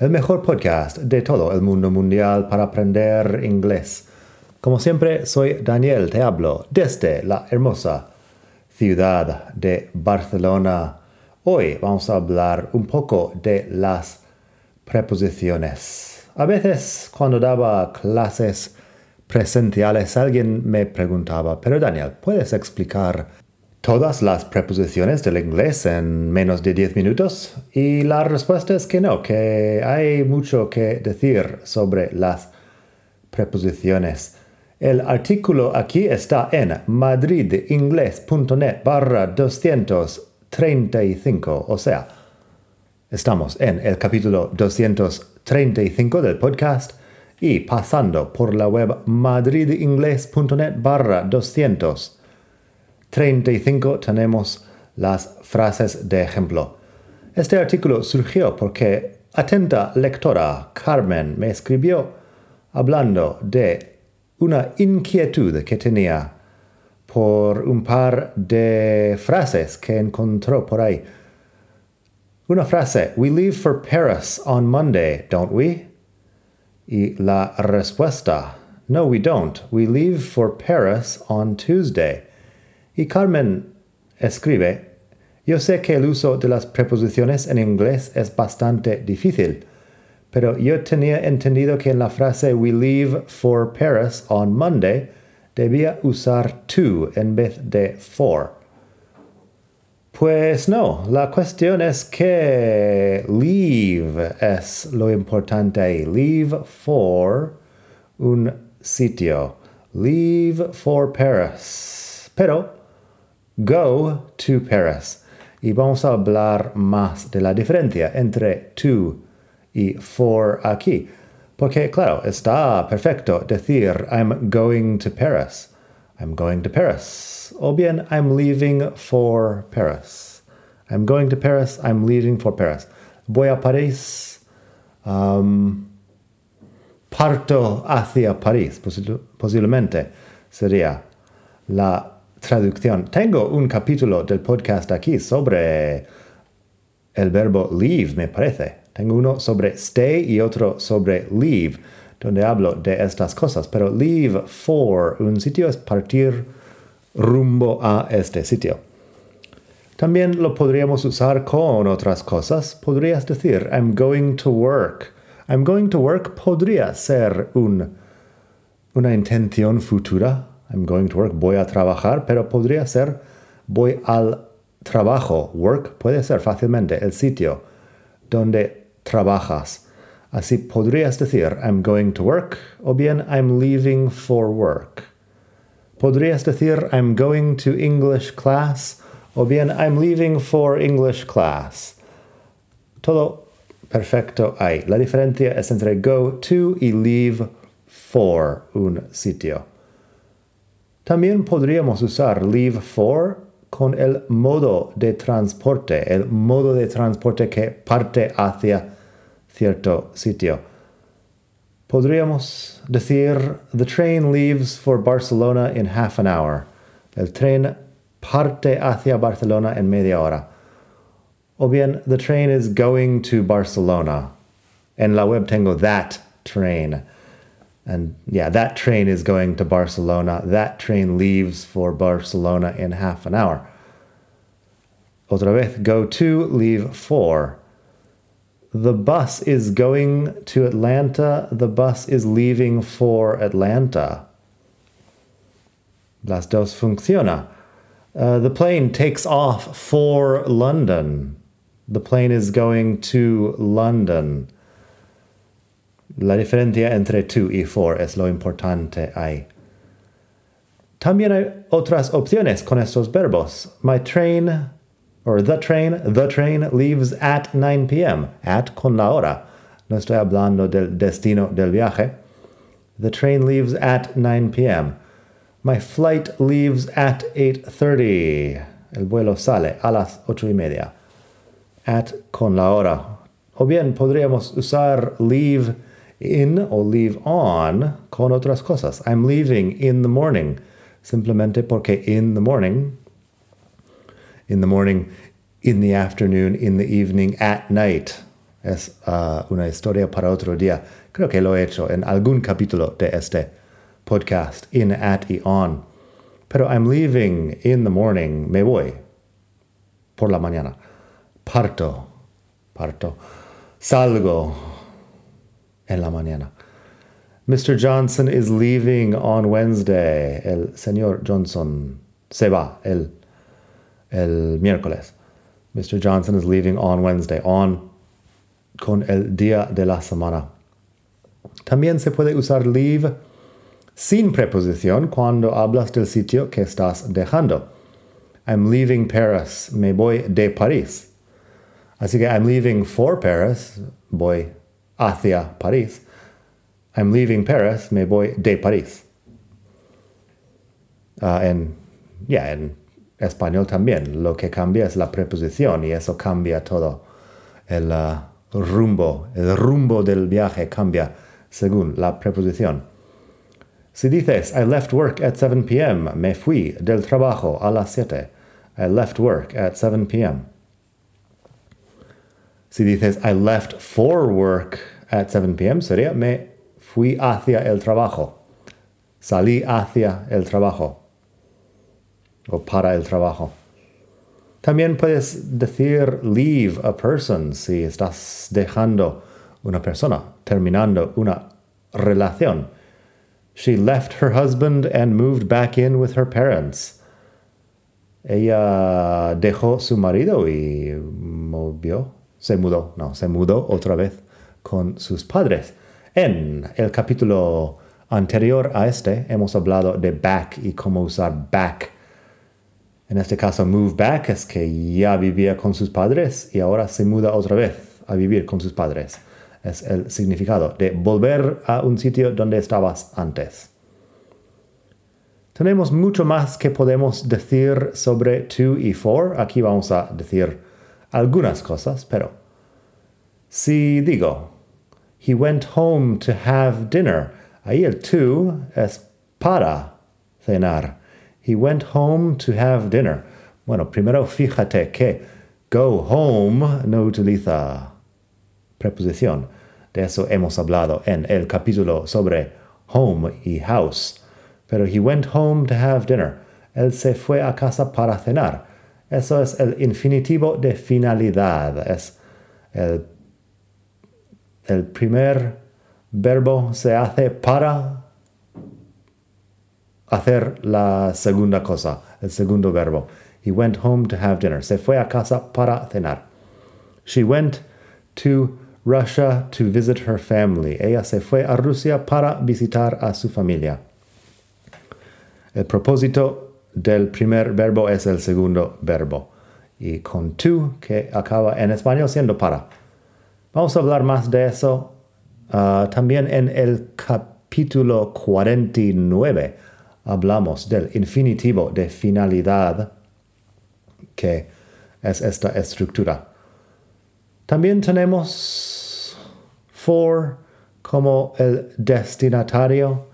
el mejor podcast de todo el mundo mundial para aprender inglés. Como siempre, soy Daniel, te hablo desde la hermosa ciudad de Barcelona. Hoy vamos a hablar un poco de las preposiciones. A veces cuando daba clases presenciales alguien me preguntaba, pero Daniel, ¿puedes explicar todas las preposiciones del inglés en menos de 10 minutos? Y la respuesta es que no, que hay mucho que decir sobre las preposiciones. El artículo aquí está en madridingles.net barra 235, o sea, estamos en el capítulo 235 del podcast y pasando por la web madridingles.net barra 200 35 tenemos las frases de ejemplo. Este artículo surgió porque atenta lectora Carmen me escribió hablando de una inquietud que tenía por un par de frases que encontró por ahí. Una frase, we leave for Paris on Monday, don't we? Y la respuesta, no, we don't. We leave for Paris on Tuesday. Y Carmen escribe, yo sé que el uso de las preposiciones en inglés es bastante difícil, pero yo tenía entendido que en la frase We leave for Paris on Monday debía usar to en vez de for. Pues no, la cuestión es que leave es lo importante. Leave for un sitio. Leave for Paris. Pero go to Paris. Y vamos a hablar más de la diferencia entre to y for aquí. Porque, claro, está perfecto decir I'm going to Paris. I'm going to Paris. O bien I'm leaving for Paris. I'm going to Paris. I'm leaving for Paris. Voy a París. Um, parto hacia París. posiblemente sería la traducción. Tengo un capítulo del podcast aquí sobre el verbo leave, me parece. Tengo uno sobre stay y otro sobre leave, donde hablo de estas cosas. Pero leave for un sitio es partir rumbo a este sitio. También lo podríamos usar con otras cosas. Podrías decir, I'm going to work. I'm going to work podría ser un, una intención futura I'm going to work, voy a trabajar, pero podría ser voy al trabajo. Work puede ser fácilmente el sitio donde trabajas. Así podrías decir I'm going to work o bien I'm leaving for work. Podrías decir I'm going to English class o bien I'm leaving for English class. Todo perfecto ahí. La diferencia es entre go to y leave for un sitio. También podríamos usar leave for con el modo de transporte, el modo de transporte que parte hacia cierto sitio. Podríamos decir the train leaves for Barcelona in half an hour. El tren parte hacia Barcelona en media hora. O bien the train is going to Barcelona. En la web tengo that train. And yeah, that train is going to Barcelona. That train leaves for Barcelona in half an hour. Otra vez, go to, leave for. The bus is going to Atlanta. The bus is leaving for Atlanta. Las dos funciona. Uh, the plane takes off for London. The plane is going to London. La diferencia entre to y for es lo importante ahí. También hay otras opciones con estos verbos. My train, or the train, the train leaves at 9 p.m. At con la hora. No estoy hablando del destino del viaje. The train leaves at 9 p.m. My flight leaves at 8.30. El vuelo sale a las ocho y media. At con la hora. O bien podríamos usar leave in o leave on con otras cosas. I'm leaving in the morning. Simplemente porque in the morning, in the morning, in the afternoon, in the evening, at night. Es uh, una historia para otro día. Creo que lo he hecho en algún capítulo de este podcast, in, at y on. Pero I'm leaving in the morning. Me voy por la mañana. Parto. Parto. Salgo en la mañana. Mr. Johnson is leaving on Wednesday. El señor Johnson se va el, el miércoles. Mr. Johnson is leaving on Wednesday. On con el día de la semana. También se puede usar leave sin preposición cuando hablas del sitio que estás dejando. I'm leaving Paris. Me voy de París. Así que I'm leaving for Paris. Voy hacia París. I'm leaving Paris. Me voy de París. Uh, en, yeah, en español también. Lo que cambia es la preposición y eso cambia todo el uh, rumbo. El rumbo del viaje cambia según la preposición. Si dices, I left work at 7 p.m., me fui del trabajo a las 7. I left work at 7 p.m. Si dices, I left for work at 7 p.m., sería, me fui hacia el trabajo. Salí hacia el trabajo. O para el trabajo. También puedes decir leave a person si estás dejando una persona, terminando una relación. She left her husband and moved back in with her parents. Ella dejó su marido y movió, se mudó, no, se mudó otra vez con sus padres. En el capítulo anterior a este hemos hablado de back y cómo usar back. En este caso, move back es que ya vivía con sus padres y ahora se muda otra vez a vivir con sus padres. Es el significado de volver a un sitio donde estabas antes. Tenemos mucho más que podemos decir sobre to y for. Aquí vamos a decir algunas cosas, pero si digo, he went home to have dinner, ahí el to es para cenar. He went home to have dinner. Bueno, primero fíjate que go home no utiliza preposición. De eso hemos hablado en el capítulo sobre home y house. Pero he went home to have dinner. Él se fue a casa para cenar. Eso es el infinitivo de finalidad. Es el, el primer verbo se hace para hacer la segunda cosa, el segundo verbo. He went home to have dinner. Se fue a casa para cenar. She went to Russia to visit her family. Ella se fue a Rusia para visitar a su familia. El propósito del primer verbo es el segundo verbo. Y con to, que acaba en español siendo para. Vamos a hablar más de eso uh, también en el capítulo 49. Hablamos del infinitivo de finalidad, que es esta estructura. También tenemos for como el destinatario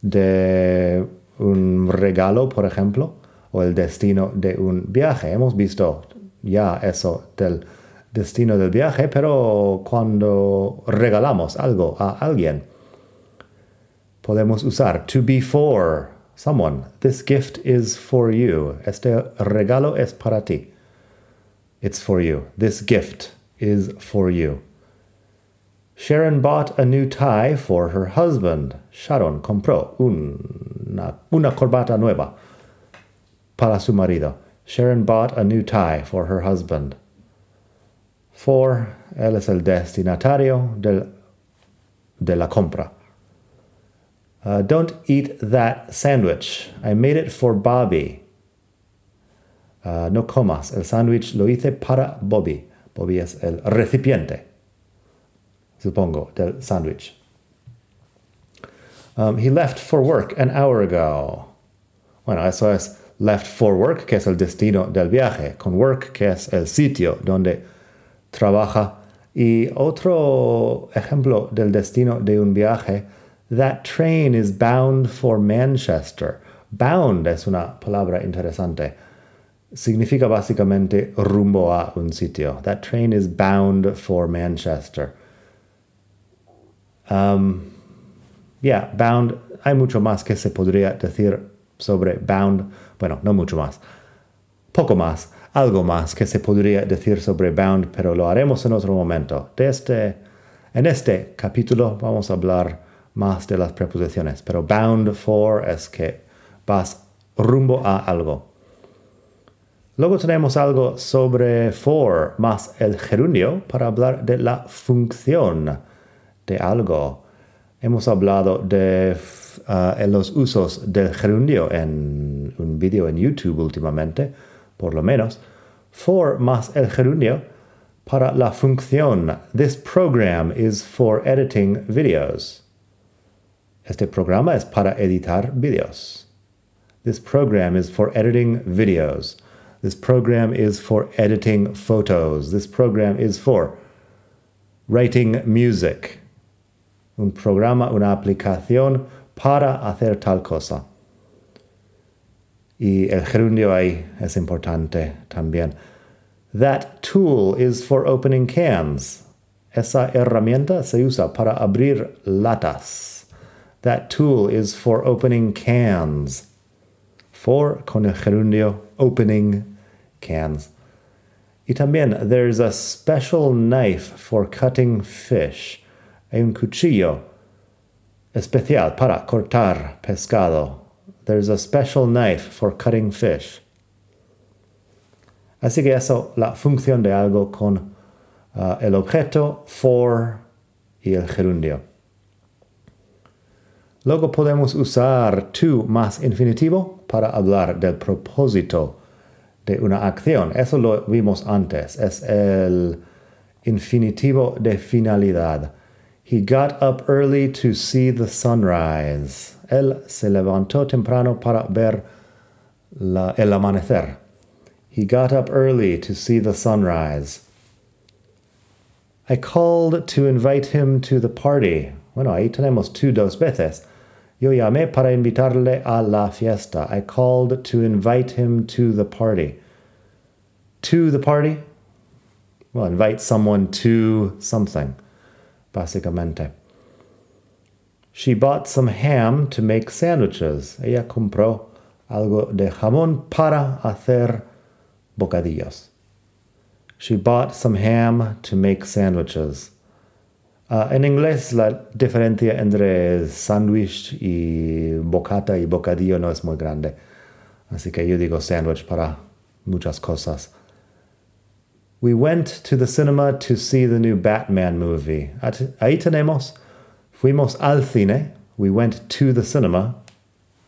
de un regalo, por ejemplo, o el destino de un viaje. Hemos visto ya eso del destino del viaje, pero cuando regalamos algo a alguien, podemos usar to be for someone. This gift is for you. Este regalo es para ti. It's for you. This gift is for you. Sharon bought a new tie for her husband. Sharon compró una, una corbata nueva para su marido. Sharon bought a new tie for her husband. For, él es el destinatario del, de la compra. Uh, don't eat that sandwich. I made it for Bobby. Uh, no comas. El sándwich lo hice para Bobby. Bobby es el recipiente, supongo, del sándwich. Um, he left for work an hour ago. Bueno, eso es left for work, que es el destino del viaje, con work, que es el sitio donde trabaja. Y otro ejemplo del destino de un viaje, that train is bound for Manchester. Bound es una palabra interesante. Significa básicamente rumbo a un sitio. That train is bound for Manchester. Um, yeah, bound. Hay mucho más que se podría decir sobre bound. Bueno, no mucho más. Poco más. Algo más que se podría decir sobre bound, pero lo haremos en otro momento. Este, en este capítulo vamos a hablar más de las preposiciones, pero bound for es que vas rumbo a algo. Luego tenemos algo sobre for más el gerundio para hablar de la función de algo. Hemos hablado de uh, los usos del gerundio en un vídeo en YouTube últimamente, por lo menos. For más el gerundio para la función. This program is for editing videos. Este programa es para editar videos. This program is for editing videos. This program is for editing photos. This program is for writing music. Un programa, una aplicación para hacer tal cosa. Y el gerundio ahí es importante también. That tool is for opening cans. Esa herramienta se usa para abrir latas. That tool is for opening cans. For con el gerundio opening cans. Y también, there's a special knife for cutting fish. Hay un cuchillo especial para cortar pescado. There's a special knife for cutting fish. Así que eso, la función de algo con uh, el objeto for y el gerundio. Luego podemos usar to más infinitivo para hablar del propósito de una acción. Eso lo vimos antes. Es el infinitivo de finalidad. He got up early to see the sunrise. Él se levantó temprano para ver la, el amanecer. He got up early to see the sunrise. I called to invite him to the party. Bueno, ahí tenemos to dos veces. Yo llamé para invitarle a la fiesta. I called to invite him to the party. To the party? Well, invite someone to something, básicamente. She bought some ham to make sandwiches. Ella compró algo de jamón para hacer bocadillos. She bought some ham to make sandwiches. Uh, en inglés la diferencia entre sándwich y bocata y bocadillo no es muy grande. Así que yo digo sandwich para muchas cosas. We went to the cinema to see the new Batman movie. Ahí tenemos, fuimos al cine. We went to the cinema.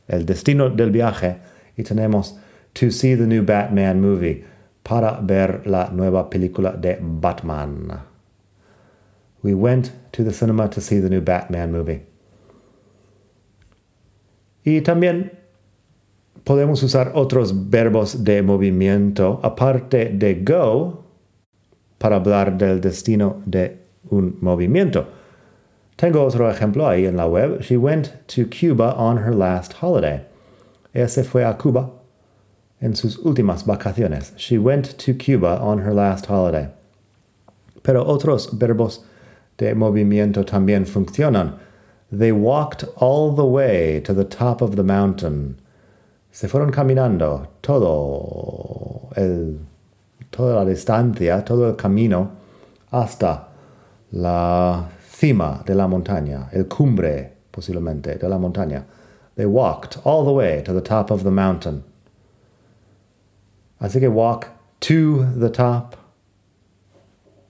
El destino del viaje. Y tenemos to see the new Batman movie. Para ver la nueva película de Batman. We went to the cinema to see the new Batman movie. Y también podemos usar otros verbos de movimiento aparte de go para hablar del destino de un movimiento. Tengo otro ejemplo ahí en la web. She went to Cuba on her last holiday. Ella se fue a Cuba en sus últimas vacaciones. She went to Cuba on her last holiday. Pero otros verbos de movimiento también funcionan. They walked all the way to the top of the mountain. Se fueron caminando todo el, toda la distancia, todo el camino hasta la cima de la montaña, el cumbre posiblemente de la montaña. They walked all the way to the top of the mountain. Así que walk to the top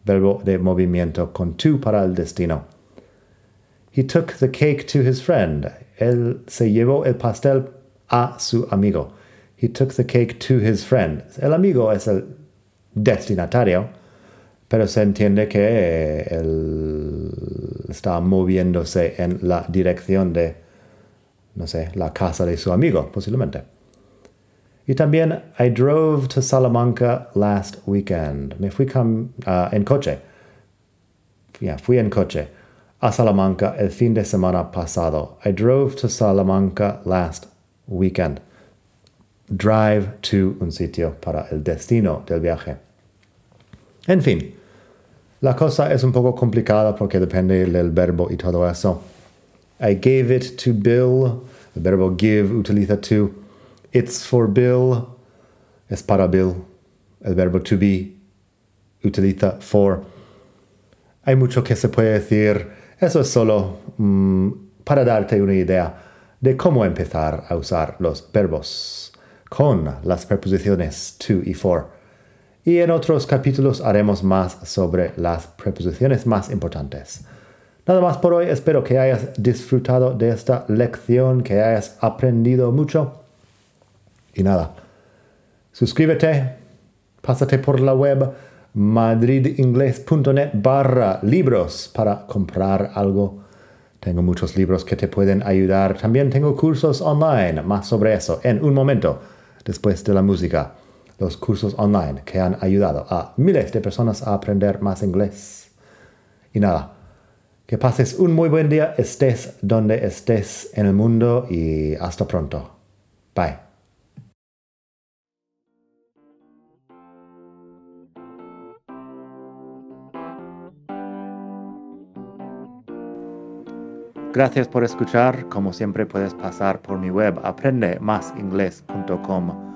verbo de movimiento con tu para el destino. He took the cake to his friend. Él se llevó el pastel a su amigo. He took the cake to his friend. El amigo es el destinatario, pero se entiende que él está moviéndose en la dirección de no sé, la casa de su amigo, posiblemente. Y también, I drove to Salamanca last weekend. Me fui uh, en coche. Yeah, fui en coche a Salamanca el fin de semana pasado. I drove to Salamanca last weekend. Drive to un sitio para el destino del viaje. En fin, la cosa es un poco complicada porque depende del verbo y todo eso. I gave it to Bill. El verbo give utiliza to. It's for Bill. Es para Bill. El verbo to be utiliza for. Hay mucho que se puede decir. Eso es solo um, para darte una idea de cómo empezar a usar los verbos con las preposiciones to y for. Y en otros capítulos haremos más sobre las preposiciones más importantes. Nada más por hoy, espero que hayas disfrutado de esta lección, que hayas aprendido mucho. Y nada, suscríbete, pásate por la web madridingles.net barra libros para comprar algo. Tengo muchos libros que te pueden ayudar. También tengo cursos online, más sobre eso en un momento, después de la música los cursos online que han ayudado a miles de personas a aprender más inglés. Y nada, que pases un muy buen día, estés donde estés en el mundo y hasta pronto. Bye. Gracias por escuchar. Como siempre puedes pasar por mi web aprendemasingles.com